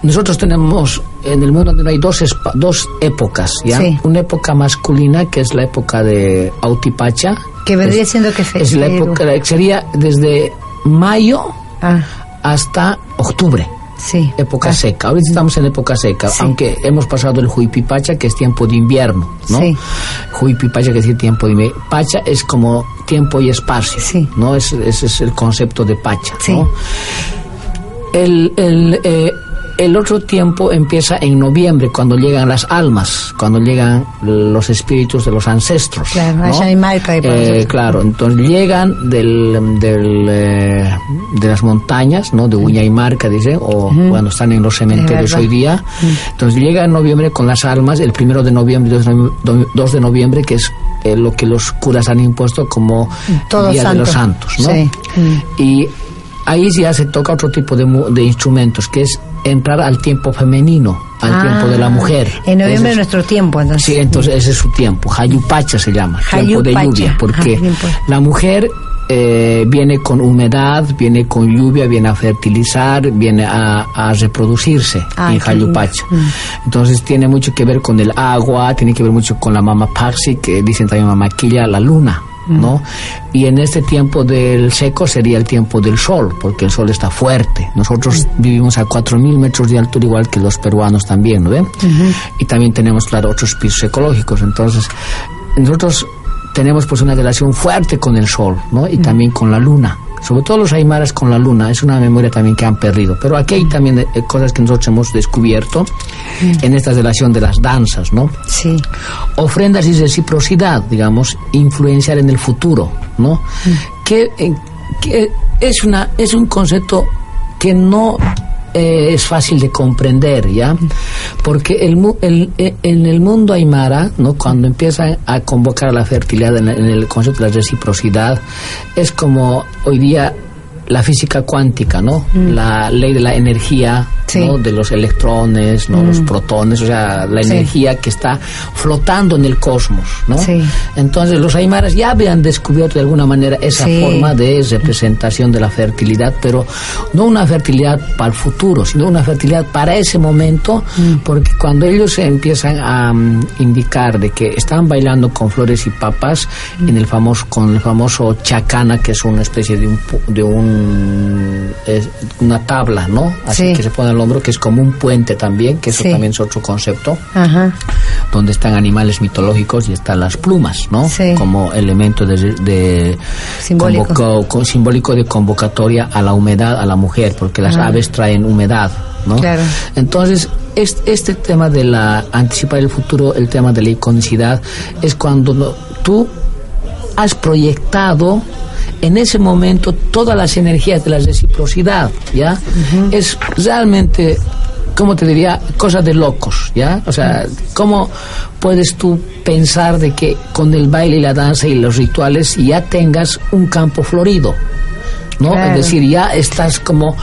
nosotros tenemos en el mundo donde hay dos, dos épocas, ¿ya? Una época masculina que es la época de Autipacha. Que vendría es- siendo que fe- Es la época, sería desde mayo Ah, hasta octubre sí. época Ah, seca. Ahorita estamos en época seca, Sí. aunque hemos pasado el Huipipacha, que es tiempo de invierno, ¿no? Sí. Huipipacha, que es decir tiempo de invierno. Pacha es como tiempo y espacio, Sí. ¿no? Es- Ese es el concepto de Pacha, Sí. ¿no? El, el, eh, el otro tiempo empieza en noviembre, cuando llegan las almas, cuando llegan los espíritus de los ancestros. Claro, ¿no? Eh, claro, entonces llegan del, del, eh, de las montañas, ¿no? De Uña y Marca, dice, o cuando están en los cementerios hoy día. Entonces llega en noviembre con las almas, el primero de noviembre, 2 de novie- do- 2 de noviembre, que es eh, lo que los curas han impuesto como Todos Día de los Santos. ¿no? Sí. Y ahí ya se toca otro tipo de, de instrumentos, que es entrar al tiempo femenino, al Ah, tiempo de la mujer. En noviembre es es- nuestro tiempo, entonces. Sí, entonces ese es su tiempo. Hayupacha se llama, tiempo de lluvia, porque pues. la mujer eh, viene con humedad, viene con lluvia, viene a fertilizar, viene a, a reproducirse Ay, en lindo. Hayupacha. Entonces tiene mucho que ver con el agua, tiene que ver mucho con la mama parsi, que dicen también mamaquilla, la luna. ¿No? Y en este tiempo del seco sería el tiempo del sol, porque el sol está fuerte. Nosotros vivimos a 4.000 metros de altura, igual que los peruanos también, ¿no ven? Y también tenemos, claro, otros pisos ecológicos. Entonces, nosotros tenemos pues una relación fuerte con el sol, ¿no? Y también con la luna. Sobre todo los aymaras con la luna, es una memoria también que han perdido. Pero aquí hay también eh, cosas que nosotros hemos descubierto en esta relación de las danzas, ¿no? Sí. ofrendas y reciprocidad, digamos, influenciar en el futuro, ¿no? Que, eh, que es una es un concepto que no eh, es fácil de comprender, ¿ya? Porque el, el- eh, en el mundo aymara, ¿no? Cuando empiezan a convocar a la fertilidad en, en el concepto de la reciprocidad, es como hoy día la física cuántica, ¿no? La ley de la energía, Sí. ¿no? De los electrones, ¿no? Los protones, o sea, la Sí. energía que está flotando en el cosmos, ¿no? Sí. Entonces los aymaras ya habían descubierto de alguna manera esa forma de representación de la fertilidad, pero no una fertilidad para el futuro, sino una fertilidad para ese momento, Mm. porque cuando ellos empiezan a mm, indicar de que están bailando con flores y papas Mm. en el famoso con el famoso chacana, que es una especie de un de un es una tabla, ¿no? Así Sí. que se pone al hombro, que es como un puente también, que eso Sí. también es otro concepto Ajá. donde están animales mitológicos y están las plumas, ¿no? Sí. Como elemento de, de Simbólico. convoco- simbólico de convocatoria a la humedad a la mujer, porque las Ah. aves traen humedad, ¿no? Claro. Entonces, es- este tema de la anticipar el futuro, el tema de la iconicidad, es cuando tú has proyectado en ese momento todas las energías de la reciprocidad, ¿ya? Es realmente, ¿cómo te diría? Cosa de locos, ¿ya? O sea, ¿cómo puedes tú pensar de que con el baile y la danza y los rituales ya tengas un campo florido? ¿no? Claro. Es decir, ya estás como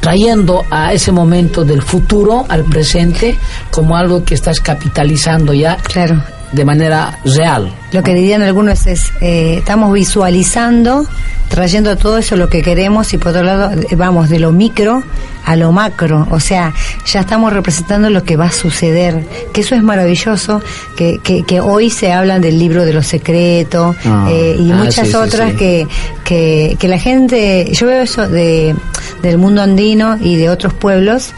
trayendo a ese momento del futuro al presente como algo que estás capitalizando ya Claro. De manera real. Lo que dirían algunos es, eh, estamos visualizando, trayendo todo eso lo que queremos y por otro lado eh, vamos de lo micro a lo macro, o sea, ya estamos representando lo que va a suceder, que eso es maravilloso, que, que, que hoy se hablan del libro de los secretos Ah, eh, y ah, muchas sí, sí, otras sí. Que, que, que la gente, yo veo eso de, del mundo andino y de otros pueblos,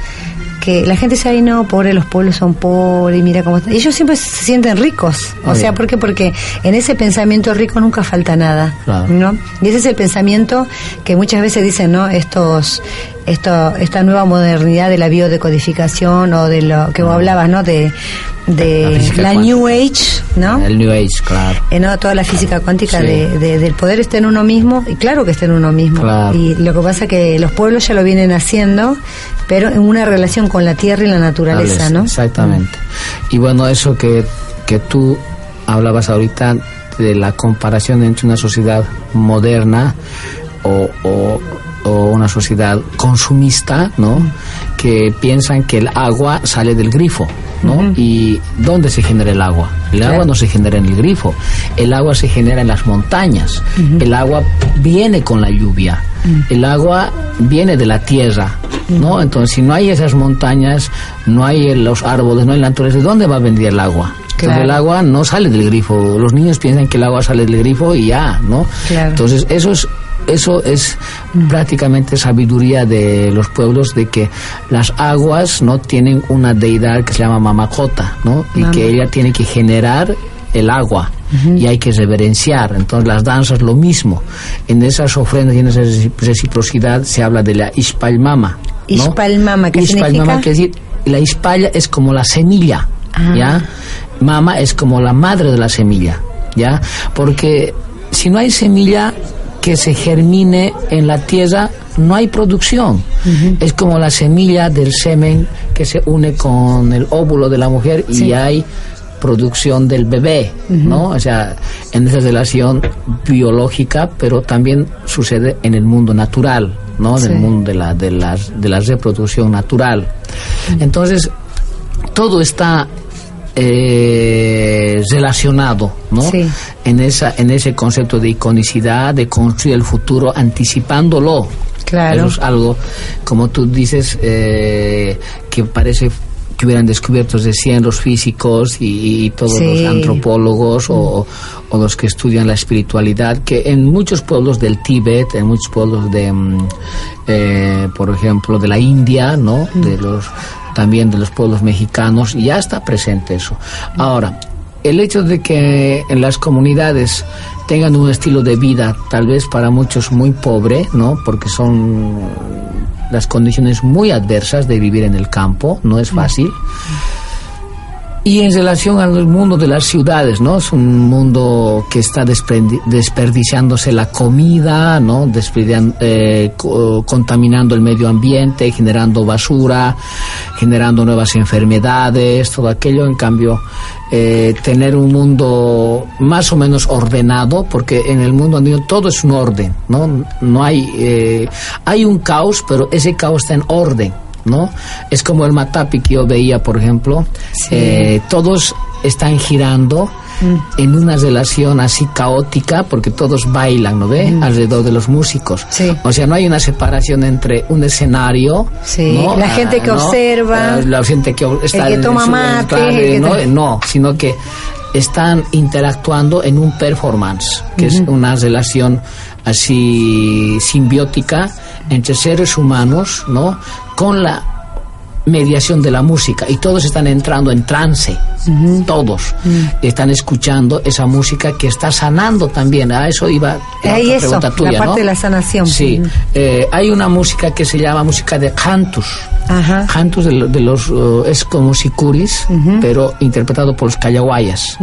que la gente dice, ay no, pobre, los pueblos son pobres, y mira cómo están. Ellos siempre se sienten ricos. O sea, ¿por qué? Porque en ese pensamiento rico nunca falta nada. Claro. ¿no? Y ese es el pensamiento que muchas veces dicen, ¿no? Estos, esto, esta nueva modernidad de la biodecodificación o de lo que vos hablabas, ¿no? De, de La New. Age, ¿no? El New Age, claro. Eh, no, toda la física cuántica Sí. de, de- del poder está en uno mismo, y claro que está en uno mismo. Claro. Y lo que pasa es que los pueblos ya lo vienen haciendo, pero en una relación con la tierra y la naturaleza, Hables, ¿no? Exactamente. Y bueno, eso que, que tú hablabas ahorita de la comparación entre una sociedad moderna o, o- o una sociedad consumista, ¿no? Que piensan que el agua sale del grifo, ¿no? ¿Y dónde se genera el agua? El agua no se genera en el grifo, el agua se genera en las montañas, el agua viene con la lluvia, el agua viene de la tierra, ¿no? Entonces, si no hay esas montañas, no hay los árboles, no hay la naturaleza, ¿de dónde va a venir el agua? Claro. el agua no sale del grifo. Los niños piensan que el agua sale del grifo y ya, ¿no? Claro. Entonces, eso es eso es prácticamente sabiduría de los pueblos de que las aguas no tienen una deidad que se llama mamacota, ¿no? Y que ella tiene que generar el agua. y hay que reverenciar. Entonces las danzas lo mismo. En esas ofrendas y en esa reciprocidad se habla de la ispalmama. ¿no? Ispalmama, ¿qué Ispalmama significa? quiere decir, la ispalla es como la semilla, Ah. ¿ya? Mama es como la madre de la semilla, ¿ya? Porque si no hay semilla que se germine en la tierra, no hay producción. Es como la semilla del semen que se une con el óvulo de la mujer y hay producción del bebé, ¿no? O sea, en esa relación biológica, pero también sucede en el mundo natural, ¿no? En el mundo de la, de la, de la reproducción natural. Entonces, todo está eh, relacionado, ¿no? Sí. En esa, en ese concepto de iconicidad, de construir el futuro, anticipándolo. Claro. Eso es algo, como tú dices, eh, que parece que hubieran descubierto recién los físicos y, y todos Sí. los antropólogos o, o los que estudian la espiritualidad, que en muchos pueblos del Tíbet, en muchos pueblos de, mm, eh, por ejemplo, de la India, ¿no? De los también de los pueblos mexicanos, ya está presente eso. Ahora, el hecho de que en las comunidades tengan un estilo de vida tal vez para muchos muy pobre, ¿no? Porque son las condiciones muy adversas de vivir en el campo, no es fácil. Y en relación al mundo de las ciudades, ¿no? Es un mundo que está desperdiciándose la comida, ¿no? Eh, co- contaminando el medio ambiente, generando basura, generando nuevas enfermedades, todo aquello. En cambio, eh, tener un mundo más o menos ordenado, porque en el mundo andino todo es un orden, ¿no? No hay, eh, hay un caos, pero ese caos está en orden. ¿No? Es como el Matapi que yo veía, por ejemplo, eh, todos están girando Mm. en una relación así caótica porque todos bailan, ¿no ve? Alrededor de los músicos. Mm. Sí. O sea, no hay una separación entre un escenario, Sí, ¿no? la gente que observa, la gente que está que en toma su- mate, el que ¿no? te- no, sino que están interactuando en un performance, que es una relación así simbiótica entre seres humanos, ¿no? Con la mediación de la música y todos están entrando en trance, todos están escuchando esa música que está sanando también. A eso iba la Ahí otra eso, pregunta la tuya, parte ¿no? de la sanación. Sí, Ujú. Eh, hay una música que se llama música de cantus. Cantus de, de los uh, es como sicuris, pero interpretado por los callahuayas.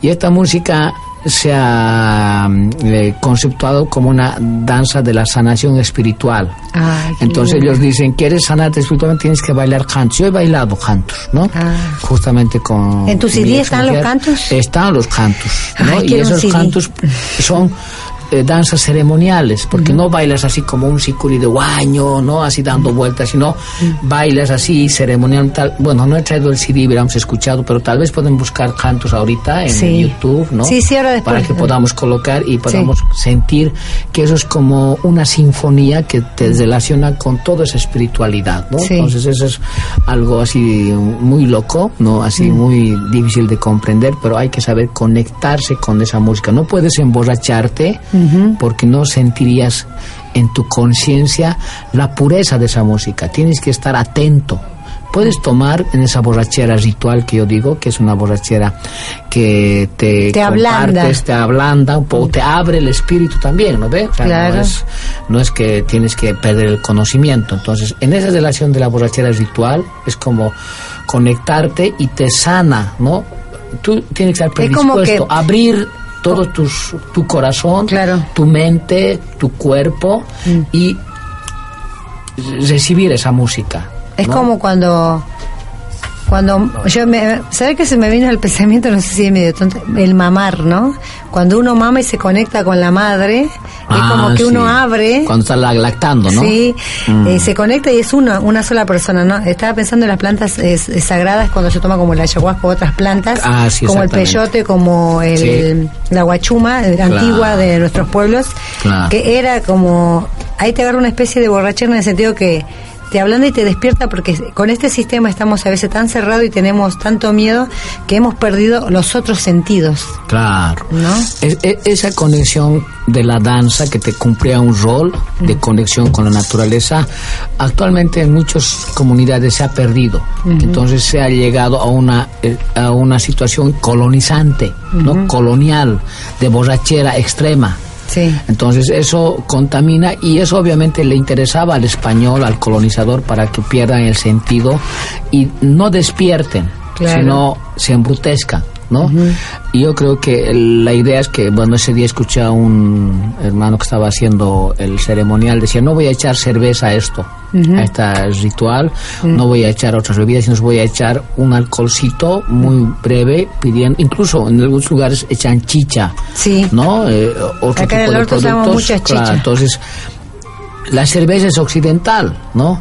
Y esta música se ha mm, eh, conceptuado como una danza de la sanación espiritual. Ay, Entonces ellos dicen, ¿quieres sanarte espiritualmente? Tienes que bailar cantos. Yo he bailado cantos, ¿no? Ah. Justamente con... ¿En tu CD están los cantos? Están los cantos, ¿no? Ay, y esos cantos son eh, danzas ceremoniales, porque no bailas así como un sicuri de guaño, ¿no? Así dando vueltas, sino bailas así ceremonial tal. Bueno, no he traído el CD, hubiéramos escuchado, pero tal vez pueden buscar cantos ahorita en Sí. YouTube, ¿no? Sí, sí, ahora después. Para que podamos colocar y podamos sentir que eso es como una sinfonía que te relaciona con toda esa espiritualidad, ¿no? Sí. Entonces eso es algo así muy loco, ¿no? Así muy difícil de comprender, pero hay que saber conectarse con esa música. No puedes emborracharte porque no sentirías en tu conciencia la pureza de esa música. Tienes que estar atento. Puedes tomar en esa borrachera ritual que yo digo, que es una borrachera que te, Te ablanda. te ablanda un poco, te abre el espíritu también, ¿no ves? O sea, Claro. no, es, no es que tienes que perder el conocimiento. Entonces, en esa relación de la borrachera ritual es como conectarte y te sana, ¿no? Tú tienes que estar Es como predispuesto que- abrir todo tus, tu corazón, Claro. Mm. tu mente, tu cuerpo y recibir esa música. Es ¿no? como cuando cuando yo me ¿sabes que se me vino al pensamiento? No sé si es medio tonto, el mamar, ¿no? Cuando uno mama y se conecta con la madre, es Ah, como que uno abre Cuando estás la- lactando, ¿no? Sí, Mm. eh, se conecta y es una, una sola persona, ¿no? Estaba pensando en las plantas es- es sagradas cuando se toma como la ayahuasca u otras plantas, Ah, sí, como el peyote, como el, Sí. la guachuma eh, Claro. antigua de nuestros pueblos, Claro. que era como, ahí te agarra una especie de borrachera en el sentido que te hablando y te despierta porque con este sistema estamos a veces tan cerrados y tenemos tanto miedo que hemos perdido los otros sentidos. Claro. ¿No? Es- es- esa conexión de la danza que te cumplía un rol de conexión con la naturaleza, actualmente en muchas comunidades se ha perdido. Entonces se ha llegado a una, eh, a una situación colonizante, ¿no? Colonial, de borrachera extrema. Sí. Entonces eso contamina y eso obviamente le interesaba al español, al colonizador, para que pierdan el sentido y no despierten, Claro. sino se embrutezcan, ¿no? Y yo creo que la idea es que, bueno, ese día escuché a un hermano que estaba haciendo el ceremonial, decía, no voy a echar cerveza a esto, a este ritual, no voy a echar otras bebidas, sino voy a echar un alcoholcito muy breve, pidiendo, incluso en algunos lugares echan chicha, Sí. ¿no? Eh, otro Acá tipo de productos. Claro, entonces, la cerveza es occidental, ¿no?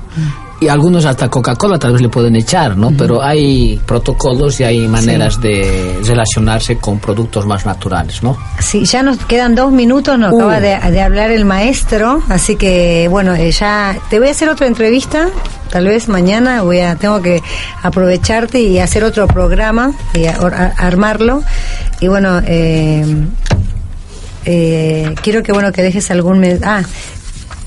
Y algunos hasta Coca-Cola tal vez le pueden echar, ¿no? Pero hay protocolos y hay maneras de relacionarse con productos más naturales, ¿no? Sí, ya nos quedan dos minutos, nos Uh. acaba de, de hablar el maestro, así que bueno, eh, ya te voy a hacer otra entrevista, tal vez mañana voy a tengo que aprovecharte y hacer otro programa y a- a- armarlo y bueno, eh, eh, quiero que bueno que dejes algún ah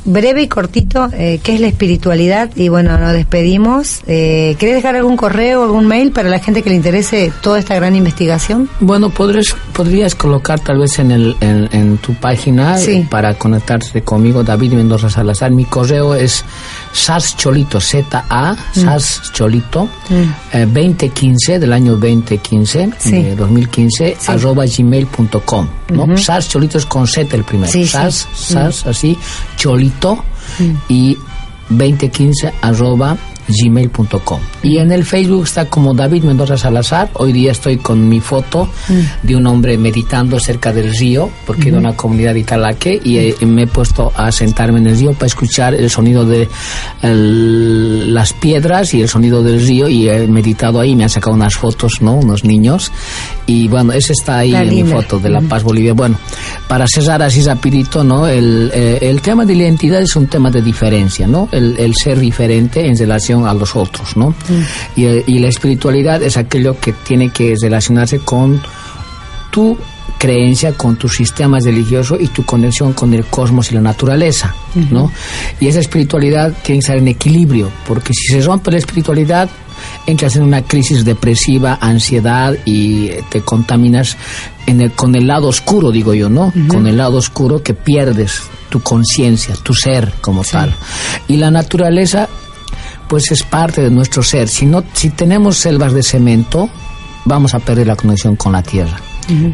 breve y cortito eh, qué es la espiritualidad y bueno nos despedimos eh, ¿querés dejar algún correo algún mail para la gente que le interese toda esta gran investigación? Bueno, podrías, podrías colocar tal vez en, el, en, en tu página Sí. eh, para conectarse conmigo, David Mendoza Salazar. Mi correo es sascholito, Z-A, sascholito, eh, 2015, del año 2015, Sí. de 2015, Sí. arroba gmail.com. ¿no? Sascholito es con Z el primero. Sí, sí. Sas, sas, así, cholito y 2015 arroba gmail.com y en el Facebook está como David Mendoza Salazar. Hoy día estoy con mi foto de un hombre meditando cerca del río porque era una comunidad de Italaque y eh, me he puesto a sentarme en el río para escuchar el sonido de el- las piedras y el sonido del río y he meditado ahí me han sacado unas fotos no unos niños. Y bueno ese está ahí en mi linda. foto de La Paz Bolivia. Bueno para cerrar así rapidito no el, eh, el tema de la identidad es un tema de diferencia no el, el ser diferente en relación a los otros no y, eh, y la espiritualidad es aquello que tiene que relacionarse con tu creencia con tu sistema religioso y tu conexión con el cosmos y la naturaleza, ¿no? Y esa espiritualidad tiene que estar en equilibrio, porque si se rompe la espiritualidad, entras en una crisis depresiva, ansiedad y te contaminas en el, con el lado oscuro, digo yo, ¿no? Con el lado oscuro que pierdes tu conciencia, tu ser como tal. Y la naturaleza pues es parte de nuestro ser. Si no, si tenemos selvas de cemento, vamos a perder la conexión con la tierra.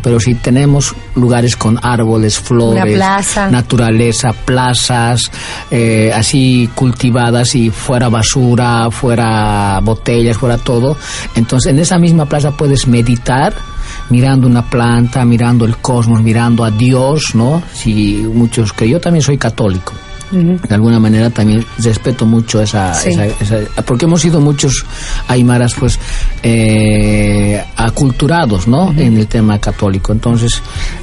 Pero si tenemos lugares con árboles, flores, plaza. naturaleza, plazas, eh, así cultivadas y fuera basura, fuera botellas, fuera todo, entonces en esa misma plaza puedes meditar mirando una planta, mirando el cosmos, mirando a Dios, ¿no? Si muchos que yo también soy católico de alguna manera también respeto mucho esa, Sí. esa- esa- porque hemos sido muchos aymaras pues eh, aculturados no en el tema católico entonces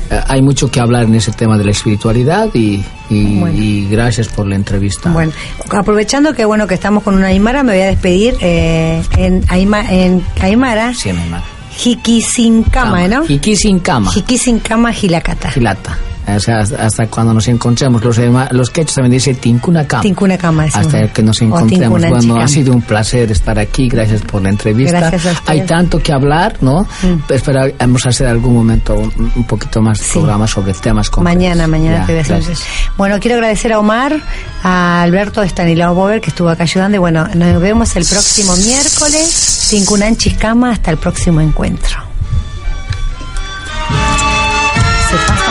eh, hay mucho que hablar en ese tema de la espiritualidad y, y- Bueno. y gracias por la entrevista Bueno, aprovechando que bueno que estamos con una Aymara, me voy a despedir eh, en, Ayma, en Aymara, Sí, mi madre. Jiquisincama, ¿no? Jiqui sin cama Jiquisincama Gilacata. Gilata o sea, hasta, hasta cuando nos encontremos los, los quechos también dicen tincuna cama Tincuna Cama, decimos. hasta que nos encontremos. Bueno, ha sido un placer estar aquí. Gracias por la entrevista. Gracias a ustedes. Hay tanto que hablar, ¿no? Esperamos hacer algún momento un, un poquito más de Sí. programa sobre temas concretos. Mañana, mañana Ya, te voy a hacer. gracias. Bueno, quiero agradecer a Omar, a Alberto Estanislao Bober, que estuvo acá ayudando. Y bueno, nos vemos el próximo miércoles. Tincunan Chiscama, hasta el próximo encuentro. Se pasa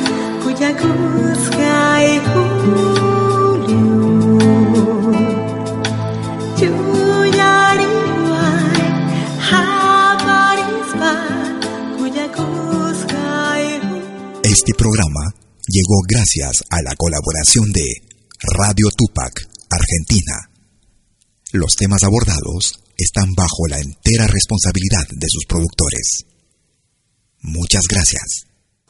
Este programa llegó gracias a la colaboración de Radio Tupac, Argentina. Los temas abordados están bajo la entera responsabilidad de sus productores. Muchas gracias.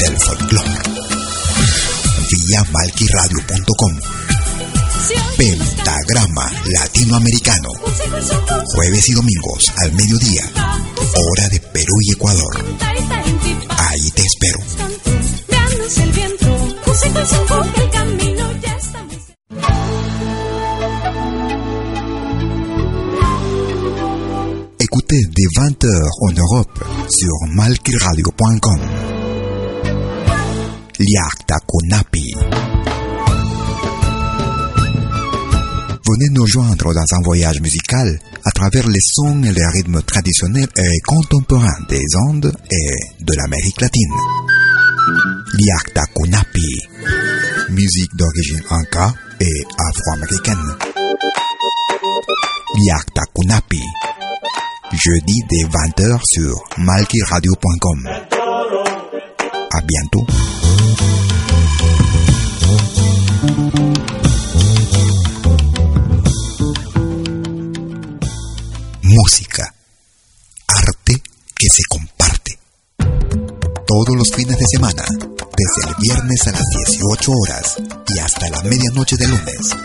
del folclore. Vía malquiradio.com Pentagrama Latinoamericano. Jueves y domingos al mediodía. Hora de Perú y Ecuador. Ahí te espero. Écoutez des 20h en Europe sur malquiradio.com. Liakta Kunapi. Venez nous joindre dans un voyage musical à travers les sons et les rythmes traditionnels et contemporains des Andes et de l'Amérique latine. Liakta Kunapi, musique d'origine inca et afro-américaine. Liakta Kunapi, jeudi dès 20h sur malkiradio.com. À bientôt. Música, arte que se comparte. Todos los fines de semana, desde el viernes a las 18 horas y hasta la medianoche de lunes.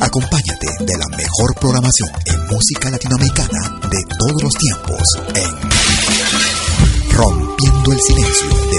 Acompáñate de la mejor programación en música latinoamericana de todos los tiempos en Rompiendo el Silencio de